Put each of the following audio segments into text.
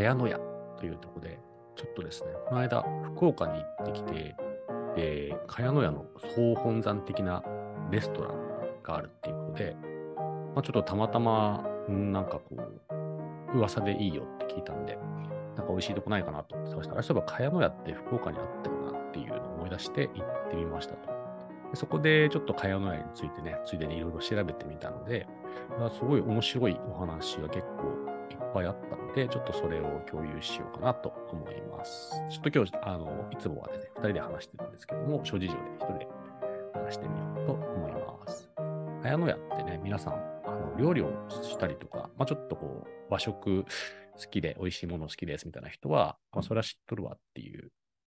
茅野屋というとこで、ちょっとですね、この間、福岡に行ってきて、で、茅野屋の総本山的なレストランがあるっていうことで、まあ、ちょっとたまたま、なんかこう、噂でいいよって聞いたんで、なんか美味しいとこないかなと探したら、そういえば茅野屋って福岡にあったよなっていうのを思い出して行ってみましたと。でそこでちょっと茅野屋についてね、ついでにいろいろ調べてみたので、すごい面白いお話が結構ぱいあったので、ちょっとそれを共有しようかなと思います。ちょっと今日、あの、いつもはですね、二人で話してるんですけども、諸事情で一人で話してみようと思います。茅野屋ってね、皆さん、あの料理をしたりとか、まあ、ちょっとこう、和食好きで美味しいもの好きですみたいな人は、まあ、それは知っとるわっていう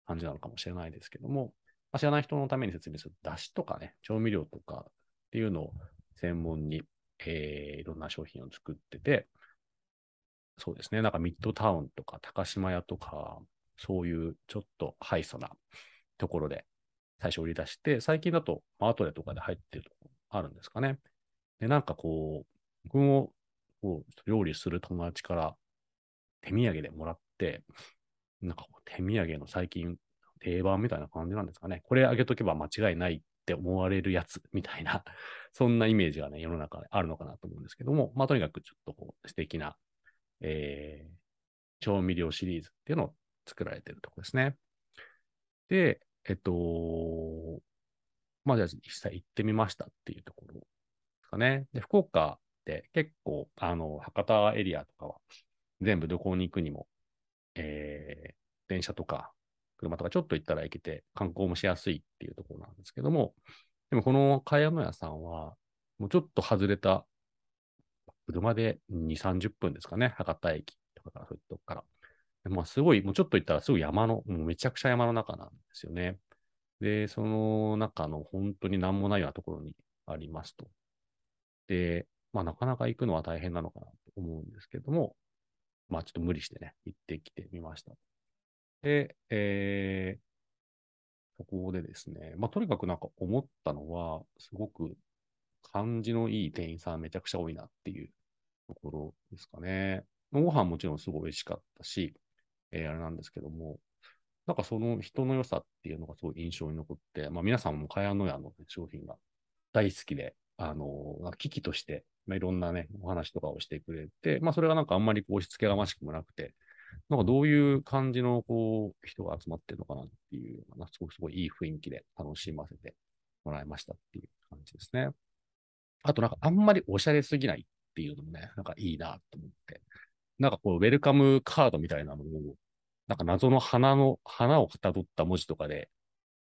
感じなのかもしれないですけども、まあ、知らない人のために説明すると、だしとかね、調味料とかっていうのを専門に、えー、いろんな商品を作ってて、そうですね、なんかミッドタウンとか高島屋とか、そういうちょっとハイソなところで最初売り出して、最近だとアートレとかで入ってるとこあるんですかね。で、なんかこう、僕もこう料理する友達から手土産でもらって、なんかこう手土産の最近定番みたいな感じなんですかね。これあげとけば間違いないって思われるやつみたいな、そんなイメージがね、世の中であるのかなと思うんですけども、まあとにかくちょっとこう素敵な、えー、調味料シリーズっていうのを作られてるところですね。で、えっと、まあじゃあ実際行ってみましたっていうところですかね。で、福岡って結構、あの、博多エリアとかは全部どこに行くにも、えー、電車とか車とかちょっと行ったら行けて観光もしやすいっていうところなんですけども、でもこの茅野屋さんは、もうちょっと外れた、車で2、30分ですかね、博多駅とかからそういうとこから。まあすごい、もうちょっと行ったらすぐ山の、もうめちゃくちゃ山の中なんですよね。で、その中の本当に何もないようなところにありますと。で、まあなかなか行くのは大変なのかなと思うんですけども、まあちょっと無理してね、行ってきてみました。で、えー、そこでですね、まあ、とにかくなんか思ったのは、すごく感じのいい店員さんめちゃくちゃ多いなっていうところですかね。ご飯もちろんすごい美味しかったし、えー、あれなんですけども、なんかその人の良さっていうのがすごい印象に残って、まあ皆さんも茅野屋の、商品が大好きで、あの、危機として、まあ、いろんなね、お話とかをしてくれて、まあそれがなんかあんまりこうしつけがましくもなくて、なんかどういう感じのこう人が集まってるのかなっていう、すごくすごいいい雰囲気で楽しませてもらいましたっていう感じですね。あとなんかあんまりおしゃれすぎないっていうのもね、なんかいいなと思って。なんかこう、ウェルカムカードみたいなのを、なんか謎の花の、花をかたどった文字とかで、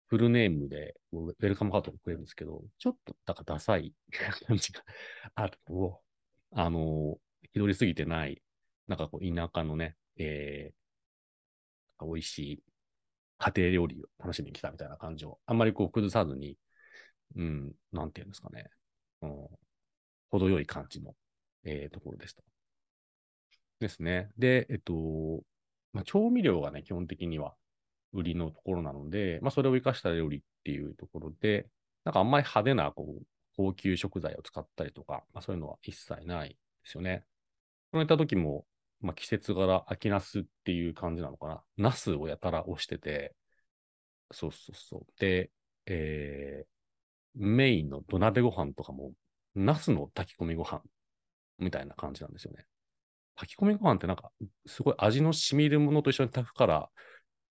フルネームでウェルカムカードをくれるんですけど、ちょっとなんかダサい感じがあると、あの、気取りすぎてない、なんかこう、田舎のね、えー、美味しい家庭料理を楽しみに来たみたいな感じを、あんまりこう崩さずに、うん、なんていうんですかね、うん、程よい感じの、えー、ところでした。ですね。で、えっと、まあ、調味料がね、基本的には売りのところなので、まあ、それを活かした料理っていうところで、なんかあんまり派手なこう高級食材を使ったりとか、まあ、そういうのは一切ないですよね。そういった時も、まあ、季節柄、秋ナスっていう感じなのかな。ナスをやたら押してて、そうそうそう。で、えー、メインの土鍋ご飯とかも、ナスの炊き込みご飯みたいな感じなんですよね。炊き込みご飯ってなんか、すごい味の染みるものと一緒に炊くから、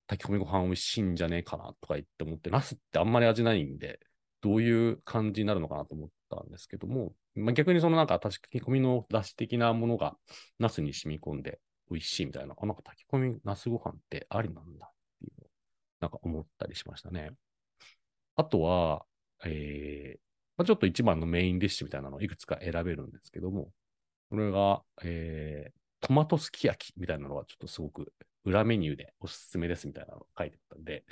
炊き込みご飯美味しいんじゃねえかなとか言って思って、ナスってあんまり味ないんで、どういう感じになるのかなと思ったんですけども、まあ、逆にそのなんか炊き込みの出汁的なものがナスに染み込んで美味しいみたいな、あ、なんか炊き込みナスご飯ってありなんだっていうのなんか思ったりしましたね。あとは、えー、まあ、ちょっと一番のメインディッシュみたいなのをいくつか選べるんですけども、これが、えー、トマトすき焼きみたいなのがちょっとすごく裏メニューでおすすめですみたいなのが書いてあったんで、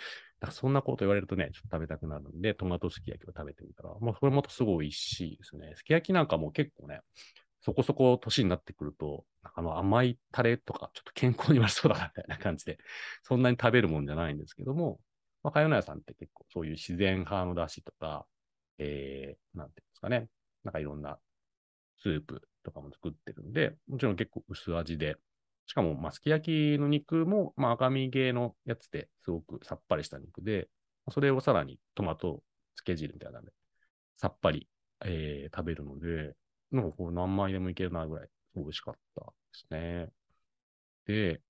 なんかそんなこと言われるとね、ちょっと食べたくなるんで、トマトすき焼きを食べてみたら、もうそれまたすごい美味しいですね。すき焼きなんかも結構ね、そこそこ年になってくると、あの甘いタレとか、ちょっと健康に悪そうだな、みたいな感じで、そんなに食べるもんじゃないんですけども、まあ、かよな屋さんって結構そういう自然派の出汁とか、えー、なんていうんですかね、なんかいろんなスープとかも作ってるんで、もちろん結構薄味で、しかも、まあ、すき焼きの肉も、まあ、赤身系のやつですごくさっぱりした肉で、それをさらにトマト漬け汁みたいなので、さっぱり、えー、食べるので、なんかこう何枚でもいけるなぐらい美味しかったですね。で、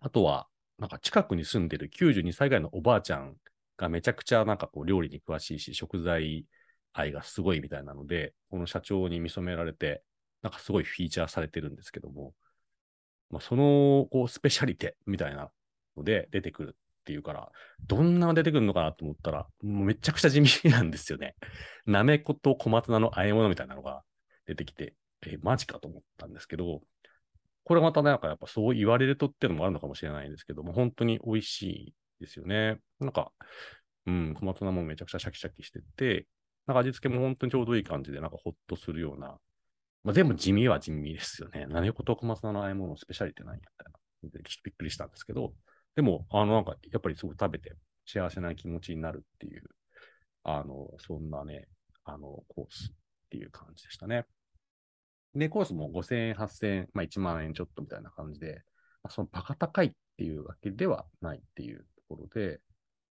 あとは、なんか近くに住んでる92歳ぐらいのおばあちゃんがめちゃくちゃなんかこう料理に詳しいし、食材愛がすごいみたいなので、この社長に見初められて、なんかすごいフィーチャーされてるんですけども、まあ、そのこうスペシャリテみたいなので出てくるっていうから、どんなの出てくるのかなと思ったら、もうめちゃくちゃ地味なんですよね。なめこと小松菜の和え物みたいなのが出てきて、え、マジかと思ったんですけど、これまたなんかやっぱそう言われるとっていうのもあるのかもしれないんですけども、本当に美味しいですよね。なんか、うん、小松菜もめちゃくちゃシャキシャキしてて、なんか味付けも本当にちょうどいい感じで、なんかほっとするような、まあ、全部地味は地味ですよね。何事小松菜の和え物スペシャリティなんやみたいな。ちょっとびっくりしたんですけど、でも、あの、なんか、やっぱりすごく食べて幸せな気持ちになるっていう、あの、そんなね、あの、コースっていう感じでしたね。で、コースも5000円、8000円、まあ1万円ちょっとみたいな感じで、そのバカ高いっていうわけではないっていうところで、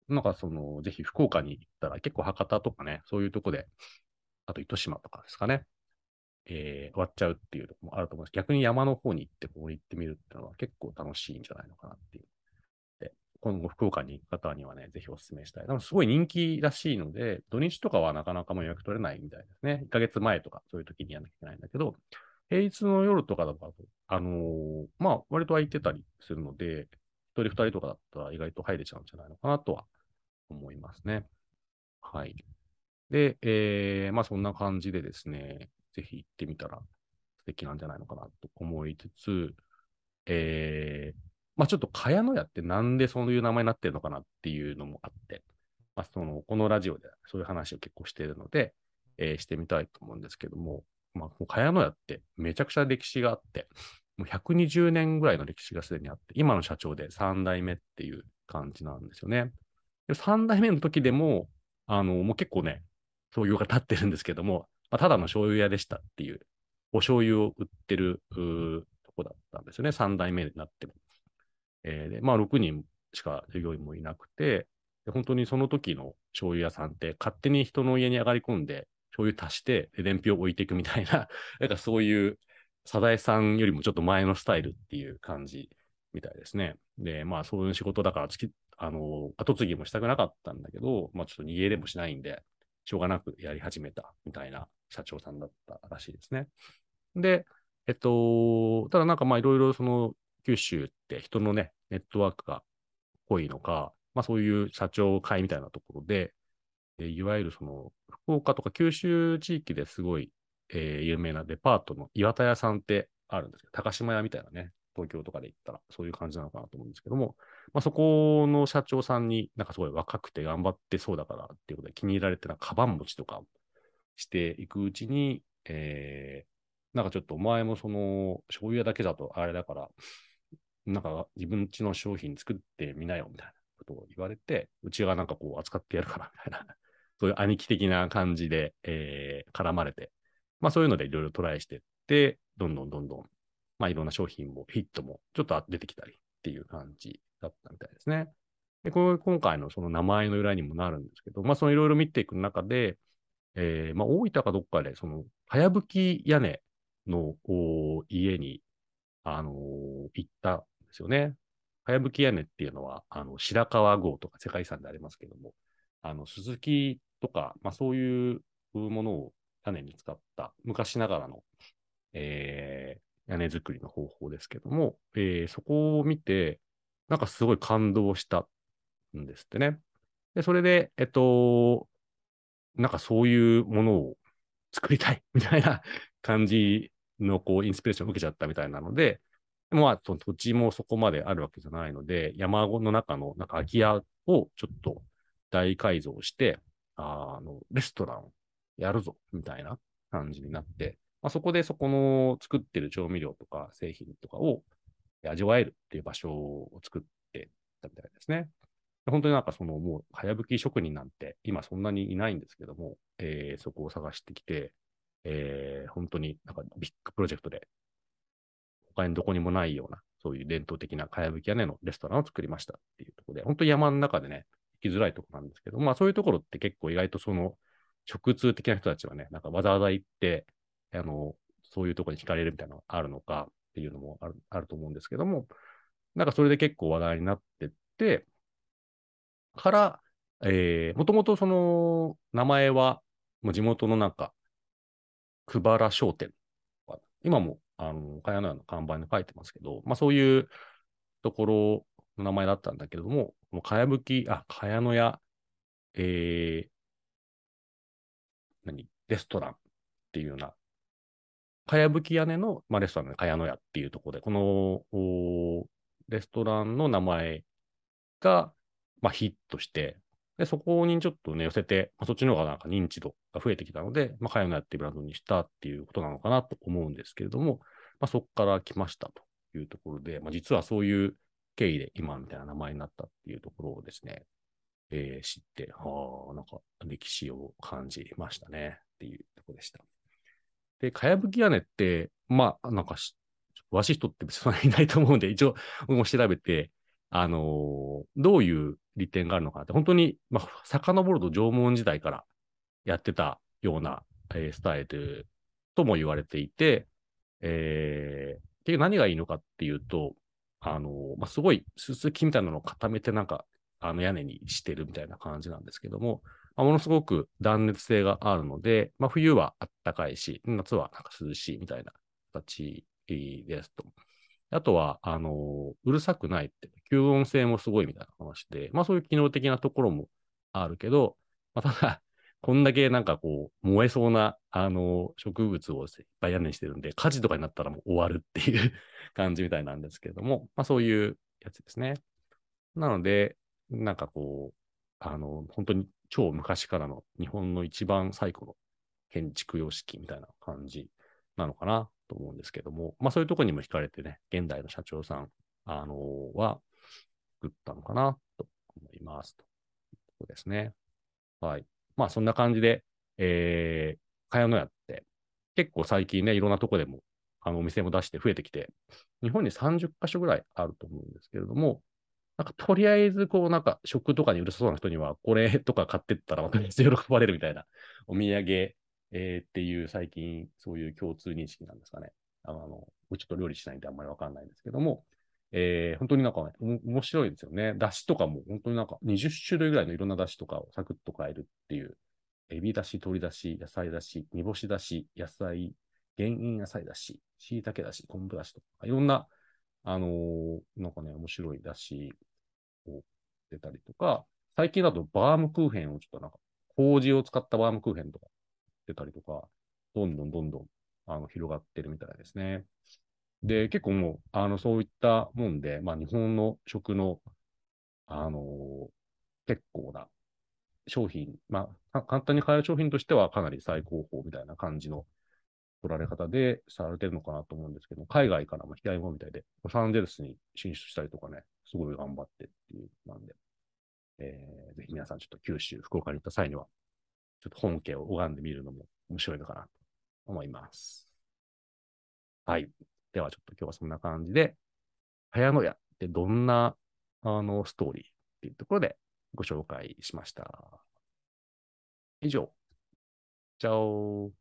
なんかその、ぜひ福岡に行ったら結構博多とかね、そういうとこで、あと糸島とかですかね、えー、終わっちゃうっていうところもあると思います。逆に山の方に行って、ここに行ってみるっていうのは結構楽しいんじゃないのかなっていう。今後福岡に行く方にはね、ぜひお勧めしたい。でもすごい人気らしいので、土日とかはなかなかも予約取れないみたいですね。1ヶ月前とかそういう時にやらなきゃいけないんだけど、平日の夜とかだと、あのー、まあ、割と空いてたりするので、一人二人とかだったら意外と入れちゃうんじゃないのかなとは思いますね。はい。で、えー、まあそんな感じでですね、ぜひ行ってみたら素敵なんじゃないのかなと思いつつ、えー、まあちょっと茅野屋ってなんでそういう名前になってるのかなっていうのもあって、まあその、このラジオでそういう話を結構しているので、えー、してみたいと思うんですけども、まあ、茅野屋ってめちゃくちゃ歴史があって、もう120年ぐらいの歴史がすでにあって、今の社長で3代目っていう感じなんですよね。で3代目の時でも、あの、もう結構ね、創業が経ってるんですけども、まあ、ただの醤油屋でしたっていう、お醤油を売ってるとこだったんですよね。3代目になっても。えー、で、まあ6人しか従業員もいなくて、で本当にその時の醤油屋さんって勝手に人の家に上がり込んで、醤油足して、で伝票を置いていくみたいな、なんかそういう、サザエさんよりもちょっと前のスタイルっていう感じみたいですね。で、まあそういう仕事だからつき、あの、後継ぎもしたくなかったんだけど、まあちょっと逃げれもしないんで、しょうがなくやり始めたみたいな社長さんだったらしいですね。で、えっと、ただなんかまあいろいろその九州って人のね、ネットワークが濃いのか、まあそういう社長会みたいなところで、えいわゆるその福岡とか九州地域ですごい、えー、有名なデパートの岩田屋さんってあるんですけど、高島屋みたいなね、東京とかで行ったらそういう感じなのかなと思うんですけども、まあ、そこの社長さんになんかすごい若くて頑張ってそうだからっていうことで気に入られてなんか、カバン持ちとかしていくうちに、えー、なんかちょっとお前もその醤油屋だけだとあれだから、なんか自分ちの商品作ってみなよみたいなことを言われて、うちがなんかこう扱ってやるからみたいな、そういう兄貴的な感じで、えー、絡まれて、まあそういうのでいろいろトライしてって、どんどんどんどん、まあいろんな商品もヒットもちょっと出てきたりっていう感じだったみたいですね。で、これ今回のその名前の由来にもなるんですけど、まあそのいろいろ見ていく中で、えー、まあ大分かどっかで、その、かやぶき屋根の家に、あのー、行ったですよね。かやぶき屋根っていうのは、あの、白川郷とか世界遺産でありますけども、あの、鈴木とか、まあそういうものを屋根に使った昔ながらの、えー、屋根作りの方法ですけども、えー、そこを見て、なんかすごい感動したんですってね。で、それで、えっと、なんかそういうものを作りたいみたいな感じのこうインスピレーションを受けちゃったみたいなので、まあ、その土地もそこまであるわけじゃないので、山の中のなんか空き家をちょっと大改造して、あの、レストランをやるぞ、みたいな感じになって、まあ、そこでそこの作ってる調味料とか製品とかを味わえるっていう場所を作ってたみたいですね。本当になんかそのもう、かやぶき職人なんて今そんなにいないんですけども、えー、そこを探してきて、えー、本当になんかビッグプロジェクトで他にどこにもないような、そういう伝統的なかやぶき屋根のレストランを作りましたっていうところで、本当に山の中でね、行きづらいところなんですけど、まあそういうところって結構意外とその、食通的な人たちはね、なんかわざわざ行って、あの、そういうところに惹かれるみたいなのがあるのかっていうのもあるあると思うんですけども、なんかそれで結構話題になってって、から、えー、もともとその名前は、もう地元のなんか、久原商店。今も、あの、茅野屋の看板に書いてますけど、まあそういうところの名前だったんだけれども、もうかやぶき、あ、茅野屋、えー、何？レストランっていうような、かやぶき屋根の、まあ、レストランのかやの屋っていうところで、このレストランの名前が、まあ、ヒットして、で、そこにちょっとね、寄せて、まあ、そっちの方がなんか認知度が増えてきたので、まあ、かやの屋ってブランドにしたっていうことなのかなと思うんですけれども、まあ、そこから来ましたというところで、まあ、実はそういう経緯で今みたいな名前になったっていうところをですね、えー、知って、はあ、なんか歴史を感じましたねっていうところでした。で、かやぶき屋根って、まあ、なんか詳しい人って別にいないと思うんで、一応、僕も調べて、あのー、どういう利点があるのかなって、本当に、まあ、遡ると縄文時代からやってたような、えー、スタイルとも言われていて、えー、結局何がいいのかっていうと、あのー、まあ、すごい、すすきみたいなのを固めてなんかあの屋根にしてるみたいな感じなんですけども、まあ、ものすごく断熱性があるので、まあ、冬は暖かいし、夏はなんか涼しいみたいな形ですと。あとは、あの、うるさくないって、吸音性もすごいみたいな話で、まあそういう機能的なところもあるけど、まあ、ただ、こんだけなんかこう、燃えそうな、あの、植物をいっぱい屋根にしてるんで、火事とかになったらもう終わるっていう 感じみたいなんですけれども、まあそういうやつですね。なので、なんかこう、あの、本当に超昔からの日本の一番最古の建築様式みたいな感じなのかなと思うんですけども、まあそういうところにも惹かれてね、現代の社長さん、あのー、は作ったのかなと思います。とそうですね。はい。まあそんな感じで、えー、茅野屋って結構最近ね、いろんなとこでもあのお店も出して増えてきて、日本に30カ所ぐらいあると思うんですけれども、なんかとりあえず、こう、なんか食とかにうるさそうな人には、これとか買ってったら、また喜ばれるみたいな、お土産、えー、っていう最近、そういう共通認識なんですかね。あの、ちょっと料理しないんであんまりわかんないんですけども、えー、本当になんかね、面白いですよね。だしとかも、本当になんか20種類ぐらいのいろんなだしとかをサクッと買えるっていう、エビだし、鶏だし、野菜だし、煮干しだし、野菜、減塩野菜だし、椎茸だし、昆布だしとか、いろんな、あのー、なんかね、面白いだしを出たりとか、最近だとバームクーヘンをちょっとなんか、麹を使ったバームクーヘンとか出たりとか、どんどんどんどんあの広がってるみたいですね。で、結構もう、あの、そういったもんで、まあ、日本の食の、あのー、結構な商品、まあ、簡単に買える商品としてはかなり最高峰みたいな感じの取られ方でされてるのかなと思うんですけど、海外からも引き合いもみたいで、ロサンゼルスに進出したりとかね、すごい頑張ってっていうなんで、えー、ぜひ皆さんちょっと九州、福岡に行った際には、ちょっと本家を拝んでみるのも面白いのかなと思います。はい。ではちょっと今日はそんな感じで、早野屋ってどんなあのストーリーっていうところでご紹介しました。以上。チャオ